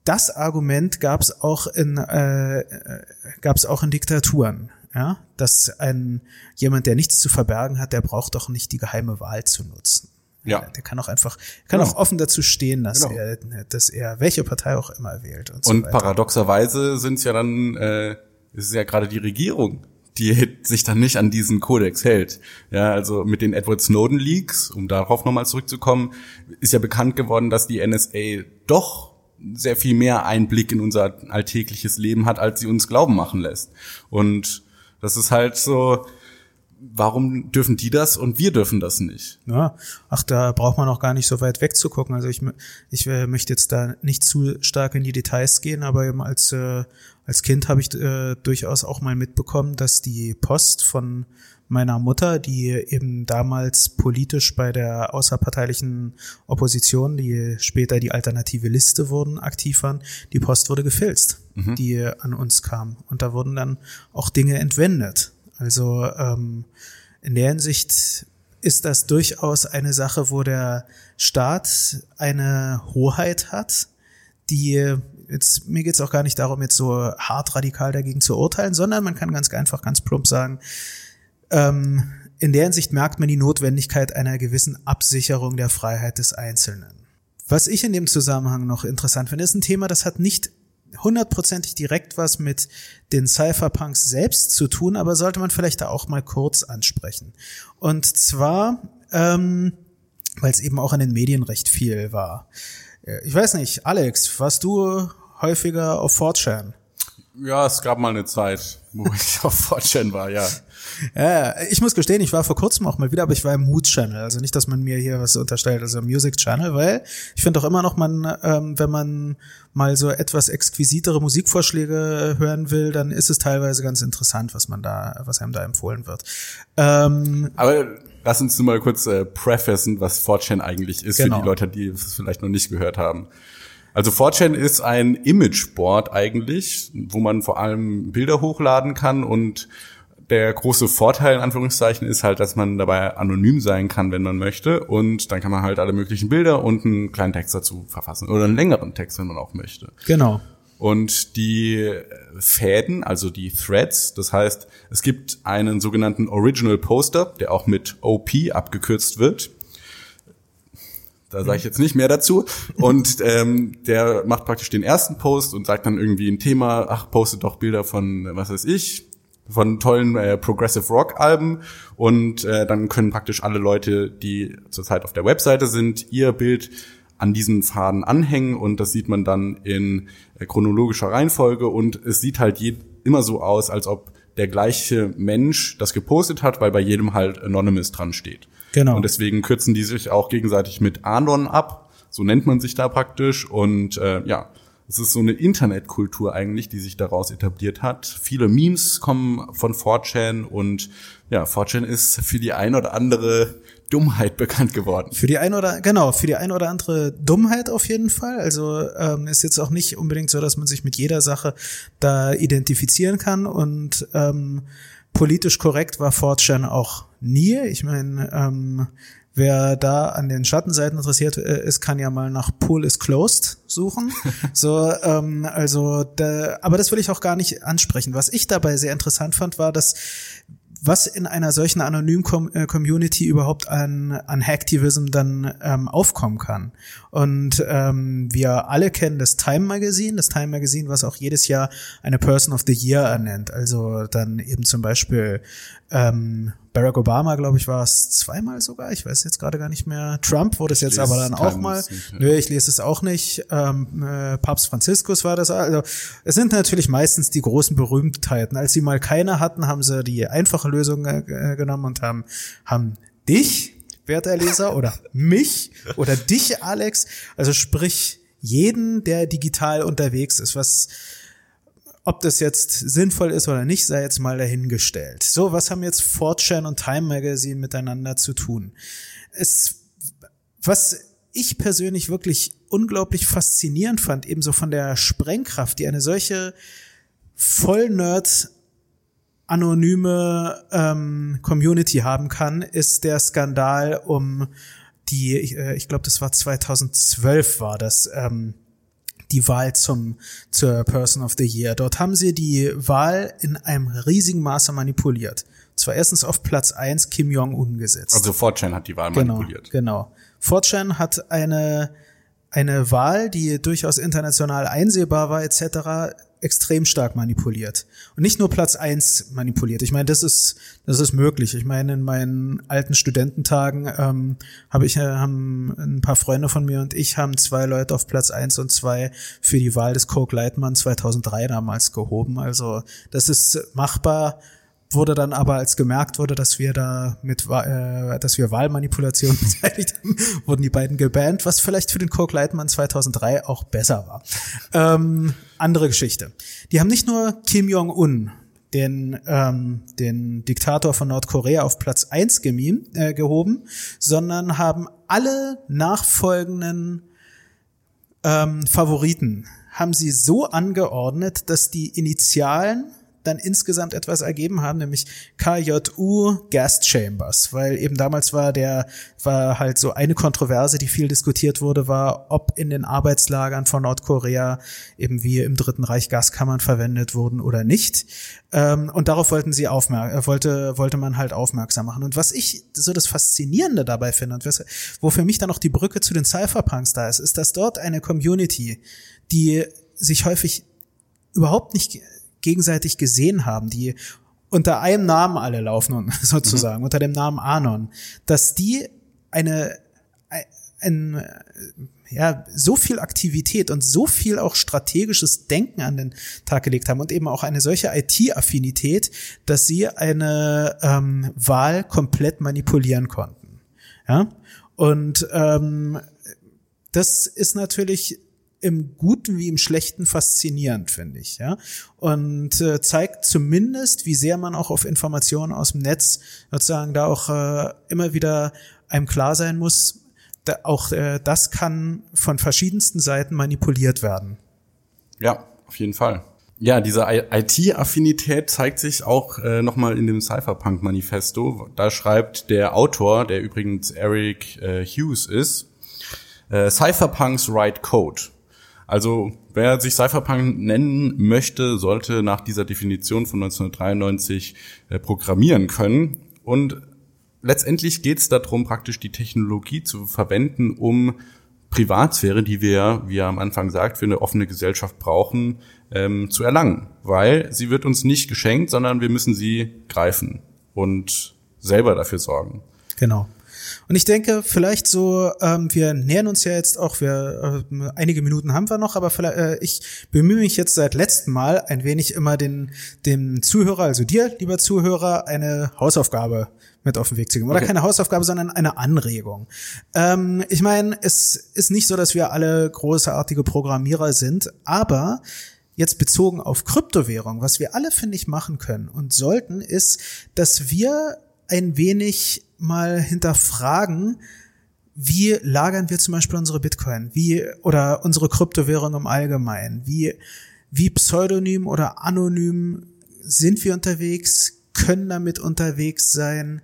das Argument gab's auch in äh, äh, gab's auch in Diktaturen, ja, dass ein jemand, der nichts zu verbergen hat, der braucht doch nicht die geheime Wahl zu nutzen. Ja. der kann auch einfach kann Genau. auch offen dazu stehen, dass Genau. er dass er welche Partei auch immer wählt und, so Und weiter. paradoxerweise sind es ja dann, äh, es ist ja gerade die Regierung, die sich dann nicht an diesen Kodex hält. Ja, also mit den Edward Snowden Leaks, um darauf nochmal zurückzukommen, ist ja bekannt geworden, dass die NSA doch sehr viel mehr Einblick in unser alltägliches Leben hat, als sie uns glauben machen lässt. Und das ist halt so, warum dürfen die das und wir dürfen das nicht? Ja, ach, da braucht man auch gar nicht so weit wegzugucken. Also ich, ich äh, möchte jetzt da nicht zu stark in die Details gehen, aber eben als, äh, als Kind habe ich äh, durchaus auch mal mitbekommen, dass die Post von meiner Mutter, die eben damals politisch bei der außerparteilichen Opposition, die später die alternative Liste wurden, aktiv waren, die Post wurde gefilzt, die an uns kam. Und da wurden dann auch Dinge entwendet. Also ähm, in der Hinsicht ist das durchaus eine Sache, wo der Staat eine Hoheit hat, die jetzt mir geht's auch gar nicht darum, jetzt so hart radikal dagegen zu urteilen, sondern man kann ganz einfach, ganz plump sagen, ähm, in der Hinsicht merkt man die Notwendigkeit einer gewissen Absicherung der Freiheit des Einzelnen. Was ich in dem Zusammenhang noch interessant finde, ist ein Thema, das hat nicht hundertprozentig direkt was mit den Cypherpunks selbst zu tun, aber sollte man vielleicht da auch mal kurz ansprechen. Und zwar, ähm, weil es eben auch in den Medien recht viel war. Äh, ich weiß nicht, Alex, warst du häufiger auf 4chan? Ja, es gab mal eine Zeit, wo ich auf 4chan war, ja. Ja, ich muss gestehen, ich war vor kurzem auch mal wieder, aber ich war im Mood Channel. Also nicht, dass man mir hier was unterstellt, also im Music Channel, weil ich finde auch immer noch, man, ähm, wenn man mal so etwas exquisitere Musikvorschläge hören will, dann ist es teilweise ganz interessant, was man da, was einem da empfohlen wird. Ähm, aber lass uns nur mal kurz äh, prefacen, was 4chan eigentlich ist genau. für die Leute, die es vielleicht noch nicht gehört haben. Also 4chan ist ein Imageboard eigentlich, wo man vor allem Bilder hochladen kann und der große Vorteil in Anführungszeichen ist halt, dass man dabei anonym sein kann, wenn man möchte. Und dann kann man halt alle möglichen Bilder und einen kleinen Text dazu verfassen. Oder einen längeren Text, wenn man auch möchte. Genau. Und die Fäden, also die Threads, das heißt, es gibt einen sogenannten Original Poster, der auch mit OP abgekürzt wird. Da sage ich jetzt nicht mehr dazu. Und ähm, der macht praktisch den ersten Post und sagt dann irgendwie ein Thema, ach, postet doch Bilder von, was weiß ich, von tollen äh, Progressive Rock Alben und äh, dann können praktisch alle Leute, die zurzeit auf der Webseite sind, ihr Bild an diesen Faden anhängen und das sieht man dann in äh, chronologischer Reihenfolge und es sieht halt je, immer so aus, als ob der gleiche Mensch das gepostet hat, weil bei jedem halt Anonymous dran steht. Genau. Und deswegen kürzen die sich auch gegenseitig mit Anon ab, so nennt man sich da praktisch und äh, ja, es ist so eine Internetkultur eigentlich, die sich daraus etabliert hat. Viele Memes kommen von 4chan und ja, 4chan ist für die ein oder andere Dummheit bekannt geworden. Für die ein oder genau, für die ein oder andere Dummheit auf jeden Fall. Also ähm, ist jetzt auch nicht unbedingt so, dass man sich mit jeder Sache da identifizieren kann und ähm, politisch korrekt war 4chan auch nie. Ich meine, ähm, Wer da an den Schattenseiten interessiert äh, ist, kann ja mal nach Pool is Closed suchen. so, ähm, also, da, aber das will ich auch gar nicht ansprechen. Was ich dabei sehr interessant fand, war, dass was in einer solchen anonymen äh, Community überhaupt an, an Hacktivism dann ähm, aufkommen kann. Und ähm, wir alle kennen das Time Magazine, das Time Magazine, was auch jedes Jahr eine Person of the Year ernennt. Also dann eben zum Beispiel ähm, Barack Obama, glaube ich, war es zweimal sogar. Ich weiß jetzt gerade gar nicht mehr. Trump wurde es jetzt aber dann auch mal. Nicht, ja. Nö, ich lese es auch nicht. Ähm, äh, Papst Franziskus war das. Also es sind natürlich meistens die großen Berühmtheiten. Als sie mal keine hatten, haben sie die einfache Lösung äh, genommen und haben haben dich, werter Leser, oder mich oder dich, Alex. Also sprich jeden, der digital unterwegs ist, was ob das jetzt sinnvoll ist oder nicht, sei jetzt mal dahingestellt. So, was haben jetzt 4chan und Time Magazine miteinander zu tun? Es, was ich persönlich wirklich unglaublich faszinierend fand, ebenso von der Sprengkraft, die eine solche Vollnerd anonyme ähm, Community haben kann, ist der Skandal um die, ich, äh, ich glaube, das war 2012 war das, ähm, die Wahl zum, zur Person of the Year. Dort haben sie die Wahl in einem riesigen Maße manipuliert. Zwar erstens auf Platz eins Kim Jong-un gesetzt. Also 4chan hat die Wahl genau, manipuliert. Genau. 4chan hat eine, eine Wahl, die durchaus international einsehbar war, etc., extrem stark manipuliert. Und nicht nur Platz eins manipuliert. Ich meine, das ist, das ist möglich. Ich meine, in meinen alten Studententagen ähm, habe ich, äh, haben ein paar Freunde von mir und ich haben zwei Leute auf Platz eins und zwei für die Wahl des Coke Leitmann 2003 damals gehoben. Also das ist machbar wurde dann aber, als gemerkt wurde, dass wir da mit, äh, dass wir Wahlmanipulation beteiligt haben, wurden die beiden gebannt, was vielleicht für den Coke Leitmann 2003 auch besser war. Ähm, andere Geschichte. Die haben nicht nur Kim Jong-un, den, ähm, den Diktator von Nordkorea auf Platz eins gemiem, äh, gehoben, sondern haben alle nachfolgenden ähm, Favoriten haben sie so angeordnet, dass die Initialen dann insgesamt etwas ergeben haben, nämlich KJU Gas Chambers, weil eben damals war der, war halt so eine Kontroverse, die viel diskutiert wurde, war, ob in den Arbeitslagern von Nordkorea eben wie im Dritten Reich Gaskammern verwendet wurden oder nicht. Ähm, und darauf wollten sie aufmerksam, äh, wollte, wollte man halt aufmerksam machen. Und was ich so das Faszinierende dabei finde und wo für mich dann auch die Brücke zu den Cypherpunks da ist, ist, dass dort eine Community, die sich häufig überhaupt nicht gegenseitig gesehen haben, die unter einem Namen alle laufen, sozusagen, mhm. unter dem Namen Anon, dass die eine, ein, ja, so viel Aktivität und so viel auch strategisches Denken an den Tag gelegt haben und eben auch eine solche IT-Affinität, dass sie eine ähm, Wahl komplett manipulieren konnten. Ja, und ähm, das ist natürlich im Guten wie im Schlechten faszinierend, finde ich, ja. Und äh, zeigt zumindest, wie sehr man auch auf Informationen aus dem Netz sozusagen da auch äh, immer wieder einem klar sein muss, da auch äh, das kann von verschiedensten Seiten manipuliert werden. Ja, auf jeden Fall. Ja, diese IT-Affinität zeigt sich auch äh, nochmal in dem Cypherpunk-Manifesto. Da schreibt der Autor, der übrigens Eric äh, Hughes ist, äh, Cypherpunks write code. Also wer sich Cypherpunk nennen möchte, sollte nach dieser Definition von 1993 äh, programmieren können. Und letztendlich geht es darum, praktisch die Technologie zu verwenden, um Privatsphäre, die wir, wie er am Anfang sagt, für eine offene Gesellschaft brauchen, ähm, zu erlangen. Weil sie wird uns nicht geschenkt, sondern wir müssen sie greifen und selber dafür sorgen. Genau. Und ich denke, vielleicht so, ähm, wir nähern uns ja jetzt auch, wir äh, einige Minuten haben wir noch, aber vielleicht, äh, ich bemühe mich jetzt seit letztem Mal ein wenig immer den dem Zuhörer, also dir, lieber Zuhörer, eine Hausaufgabe mit auf den Weg zu geben. Oder okay. keine Hausaufgabe, sondern eine Anregung. Ähm, ich meine, es ist nicht so, dass wir alle großartige Programmierer sind, aber jetzt bezogen auf Kryptowährung, was wir alle, finde ich, machen können und sollten, ist, dass wir ein wenig mal hinterfragen, wie lagern wir zum Beispiel unsere Bitcoin, wie oder unsere Kryptowährung im Allgemeinen, wie wie pseudonym oder anonym sind wir unterwegs, können damit unterwegs sein,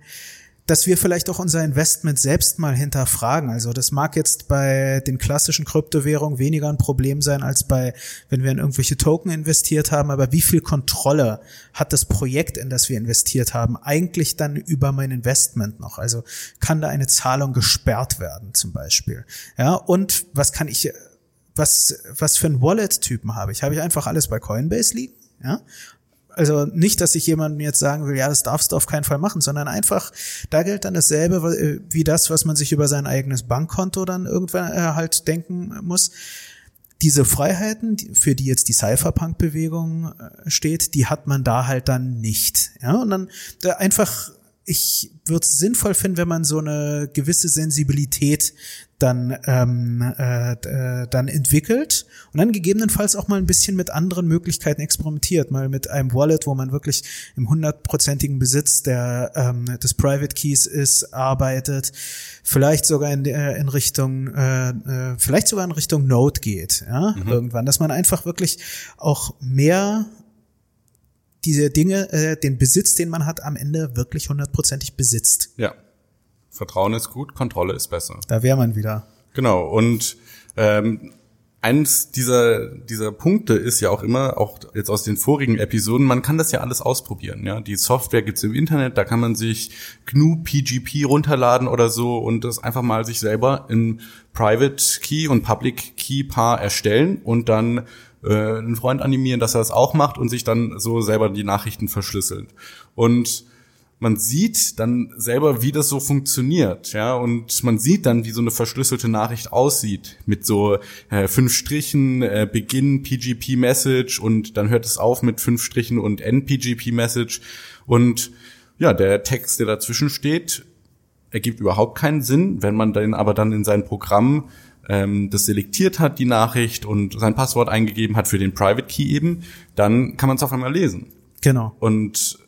dass wir vielleicht auch unser Investment selbst mal hinterfragen. Also das mag jetzt bei den klassischen Kryptowährungen weniger ein Problem sein als bei, wenn wir in irgendwelche Token investiert haben. Aber wie viel Kontrolle hat das Projekt, in das wir investiert haben, eigentlich dann über mein Investment noch? Also kann da eine Zahlung gesperrt werden zum Beispiel? Ja, und was kann ich, was, was für ein Wallet-Typen habe ich? Habe ich einfach alles bei Coinbase liegen? Ja, also nicht, dass ich jemandem jetzt sagen will, ja, das darfst du auf keinen Fall machen, sondern einfach, da gilt dann dasselbe äh, wie das, was man sich über sein eigenes Bankkonto dann irgendwann äh, halt denken muss. Diese Freiheiten, für die jetzt die Cypherpunk-Bewegung äh, steht, die hat man da halt dann nicht. Ja, und dann da einfach ich würde es sinnvoll finden, wenn man so eine gewisse Sensibilität dann ähm, äh, äh, dann entwickelt und dann gegebenenfalls auch mal ein bisschen mit anderen Möglichkeiten experimentiert, mal mit einem Wallet, wo man wirklich im hundertprozentigen Besitz der ähm, des Private Keys ist, arbeitet, vielleicht sogar in, äh, in Richtung äh, äh, vielleicht sogar in Richtung Node geht, ja, mhm. irgendwann, dass man einfach wirklich auch mehr diese Dinge, äh, den Besitz, den man hat, am Ende wirklich hundertprozentig besitzt. Ja. Vertrauen ist gut, Kontrolle ist besser. Da wäre man wieder. Genau. Und ähm, eines dieser, dieser Punkte ist ja auch immer, auch jetzt aus den vorigen Episoden, man kann das ja alles ausprobieren. Ja, Die Software gibt's im Internet, da kann man sich GNU PGP runterladen oder so und das einfach mal sich selber in Private Key und Public Key Paar erstellen und dann äh, einen Freund animieren, dass er das auch macht und sich dann so selber die Nachrichten verschlüsselt. Und man sieht dann selber, wie das so funktioniert, ja, und man sieht dann, wie so eine verschlüsselte Nachricht aussieht, mit so äh, fünf Strichen, äh, Beginn PGP Message und dann hört es auf mit fünf Strichen und End PGP Message und ja, der Text, der dazwischen steht, ergibt überhaupt keinen Sinn, wenn man den aber dann in sein Programm ähm, das selektiert hat, die Nachricht und sein Passwort eingegeben hat für den Private Key eben, dann kann man es auf einmal lesen. Genau. Und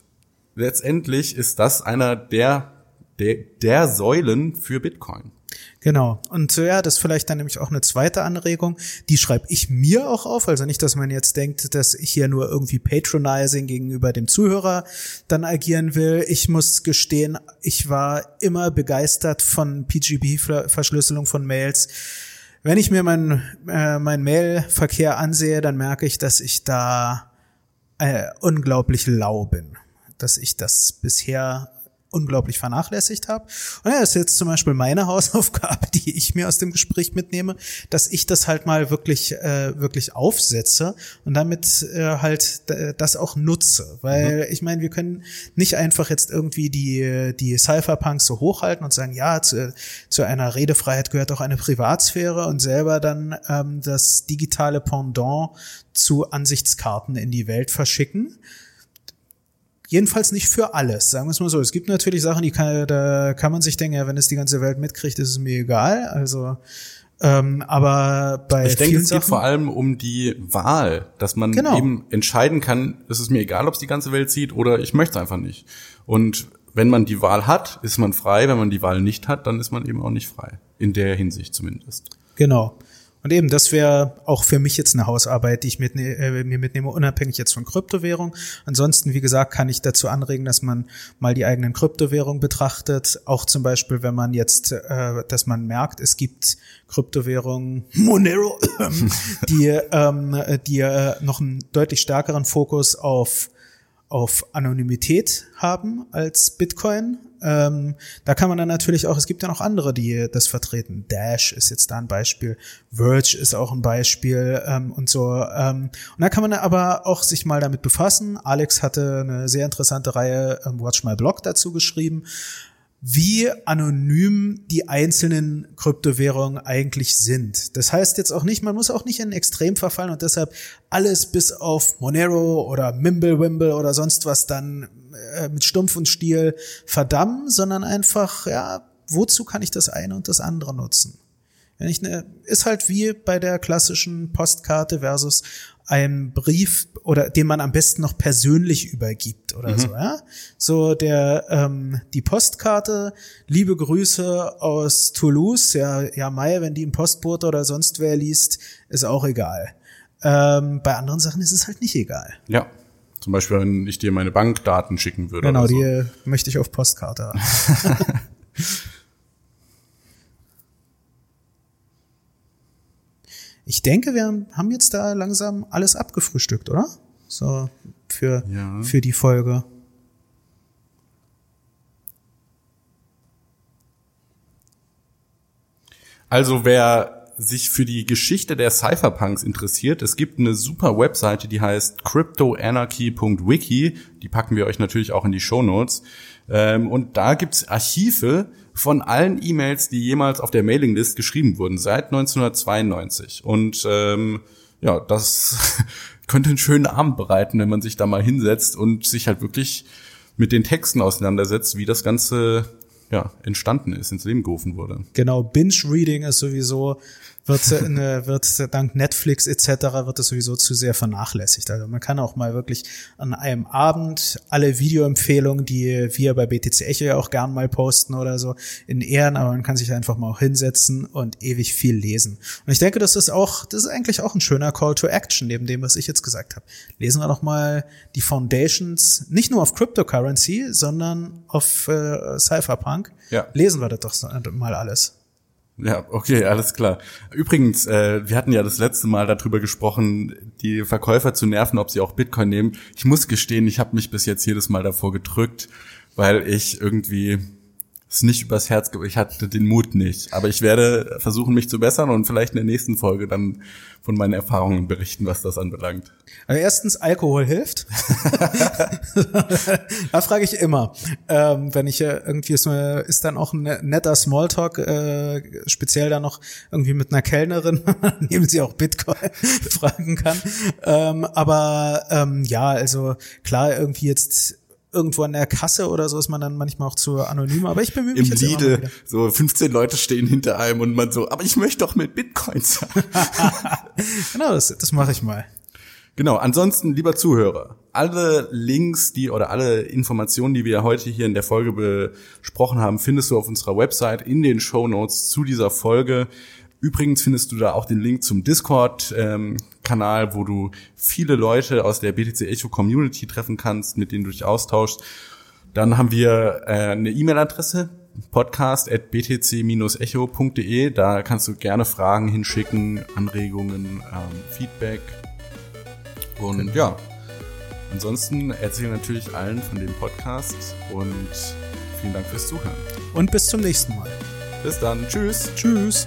letztendlich ist das einer der, der, der Säulen für Bitcoin. Genau. Und ja, das ist vielleicht dann nämlich auch eine zweite Anregung. Die schreibe ich mir auch auf. Also nicht, dass man jetzt denkt, dass ich hier nur irgendwie patronizing gegenüber dem Zuhörer dann agieren will. Ich muss gestehen, ich war immer begeistert von PGP-Verschlüsselung von Mails wenn ich mir meinen äh, mein Mailverkehr ansehe, dann merke ich, dass ich da äh, unglaublich lau bin. Dass ich das bisher unglaublich vernachlässigt habe. Und ja, das ist jetzt zum Beispiel meine Hausaufgabe, die ich mir aus dem Gespräch mitnehme, dass ich das halt mal wirklich, äh, wirklich aufsetze und damit äh, halt das auch nutze. Weil mhm. ich meine, wir können nicht einfach jetzt irgendwie die, die Cypherpunks so hochhalten und sagen, ja, zu, zu einer Redefreiheit gehört auch eine Privatsphäre und selber dann ähm, das digitale Pendant zu Ansichtskarten in die Welt verschicken Jedenfalls nicht für alles, sagen wir es mal so. Es gibt natürlich Sachen, die kann, da kann man sich denken, ja, wenn es die ganze Welt mitkriegt, ist es mir egal. Also, ähm, aber bei ich denke, es geht vor allem um die Wahl, dass man genau. eben entscheiden kann, es ist mir egal, ob es die ganze Welt sieht oder ich möchte es einfach nicht. Und wenn man die Wahl hat, ist man frei. Wenn man die Wahl nicht hat, dann ist man eben auch nicht frei. In der Hinsicht zumindest. Genau. Und eben, das wäre auch für mich jetzt eine Hausarbeit, die ich mit, äh, mir mitnehme, unabhängig jetzt von Kryptowährung. Ansonsten, wie gesagt, kann ich dazu anregen, dass man mal die eigenen Kryptowährungen betrachtet. Auch zum Beispiel, wenn man jetzt, äh, dass man merkt, es gibt Kryptowährungen, Monero, die, ähm, die äh, noch einen deutlich stärkeren Fokus auf auf Anonymität haben als Bitcoin. Ähm, da kann man dann natürlich auch, es gibt ja noch andere, die das vertreten. Dash ist jetzt da ein Beispiel, Verge ist auch ein Beispiel ähm, und so. Ähm, und da kann man aber auch sich mal damit befassen. Alex hatte eine sehr interessante Reihe ähm, Watch My Blog dazu geschrieben wie anonym die einzelnen Kryptowährungen eigentlich sind. Das heißt jetzt auch nicht, man muss auch nicht in Extrem verfallen und deshalb alles bis auf Monero oder Mimblewimble oder sonst was dann äh, mit Stumpf und Stiel verdammen, sondern einfach, ja, wozu kann ich das eine und das andere nutzen? Wenn ich ne, ist halt wie bei der klassischen Postkarte versus einem Brief oder den man am besten noch persönlich übergibt oder mhm. so, ja. So der ähm, die Postkarte, liebe Grüße aus Toulouse, ja, ja, Mai, wenn die im Postbote oder sonst wer liest, ist auch egal. Ähm, bei anderen Sachen ist es halt nicht egal. Ja. Zum Beispiel, wenn ich dir meine Bankdaten schicken würde. Genau, so. die möchte ich auf Postkarte haben. Ich denke, wir haben jetzt da langsam alles abgefrühstückt, oder? So für, ja. für die Folge. Also wer sich für die Geschichte der Cypherpunks interessiert, es gibt eine super Webseite, die heißt cryptoanarchy.wiki. Die packen wir euch natürlich auch in die Show Notes. Ähm, und da gibt's Archive von allen E-Mails, die jemals auf der Mailinglist geschrieben wurden, seit 1992. Und ähm, ja, das könnte einen schönen Abend bereiten, wenn man sich da mal hinsetzt und sich halt wirklich mit den Texten auseinandersetzt, wie das Ganze ja, entstanden ist, ins Leben gerufen wurde. Genau, Binge-Reading ist sowieso wird, eine, wird dank Netflix etc. wird es sowieso zu sehr vernachlässigt. Also man kann auch mal wirklich an einem Abend alle Videoempfehlungen, die wir bei BTC Echo ja auch gern mal posten oder so, in Ehren, aber man kann sich einfach mal auch hinsetzen und ewig viel lesen. Und ich denke, das ist auch, das ist eigentlich auch ein schöner Call to Action, neben dem, was ich jetzt gesagt habe. Lesen wir doch mal die Foundations, nicht nur auf Cryptocurrency, sondern auf äh, Cypherpunk. Ja. Lesen wir das doch mal alles. Ja, okay, alles klar. Übrigens, äh, wir hatten ja das letzte Mal darüber gesprochen, die Verkäufer zu nerven, ob sie auch Bitcoin nehmen. Ich muss gestehen, ich habe mich bis jetzt jedes Mal davor gedrückt, weil ich irgendwie es nicht übers Herz, ich hatte den Mut nicht. Aber ich werde versuchen, mich zu bessern und vielleicht in der nächsten Folge dann von meinen Erfahrungen berichten, was das anbelangt. Also erstens, Alkohol hilft. da frage ich immer, ähm, wenn ich irgendwie ist, ist dann auch ein netter Smalltalk, äh, speziell dann noch irgendwie mit einer Kellnerin, neben sie auch Bitcoin fragen kann. Ähm, aber ähm, ja, also klar, irgendwie jetzt irgendwo an der Kasse oder so ist man dann manchmal auch zu anonym, aber ich bemühe mich Im Lidl, so 15 Leute stehen hinter einem und man so, aber ich möchte doch mit Bitcoin zahlen. genau, das, das mache ich mal. Genau, ansonsten, lieber Zuhörer, alle Links, die oder alle Informationen, die wir heute hier in der Folge besprochen haben, findest du auf unserer Website in den Show Notes zu dieser Folge. Übrigens findest du da auch den Link zum Discord-Kanal, ähm, wo du viele Leute aus der BTC Echo Community treffen kannst, mit denen du dich austauschst. Dann haben wir äh, eine E-Mail-Adresse, podcast.btc-echo.de. Da kannst du gerne Fragen hinschicken, Anregungen, ähm, Feedback. Und genau. ja, ansonsten erzähle natürlich allen von dem Podcast und vielen Dank fürs Zuhören. Und bis zum nächsten Mal. Bis dann. Tschüss. Tschüss.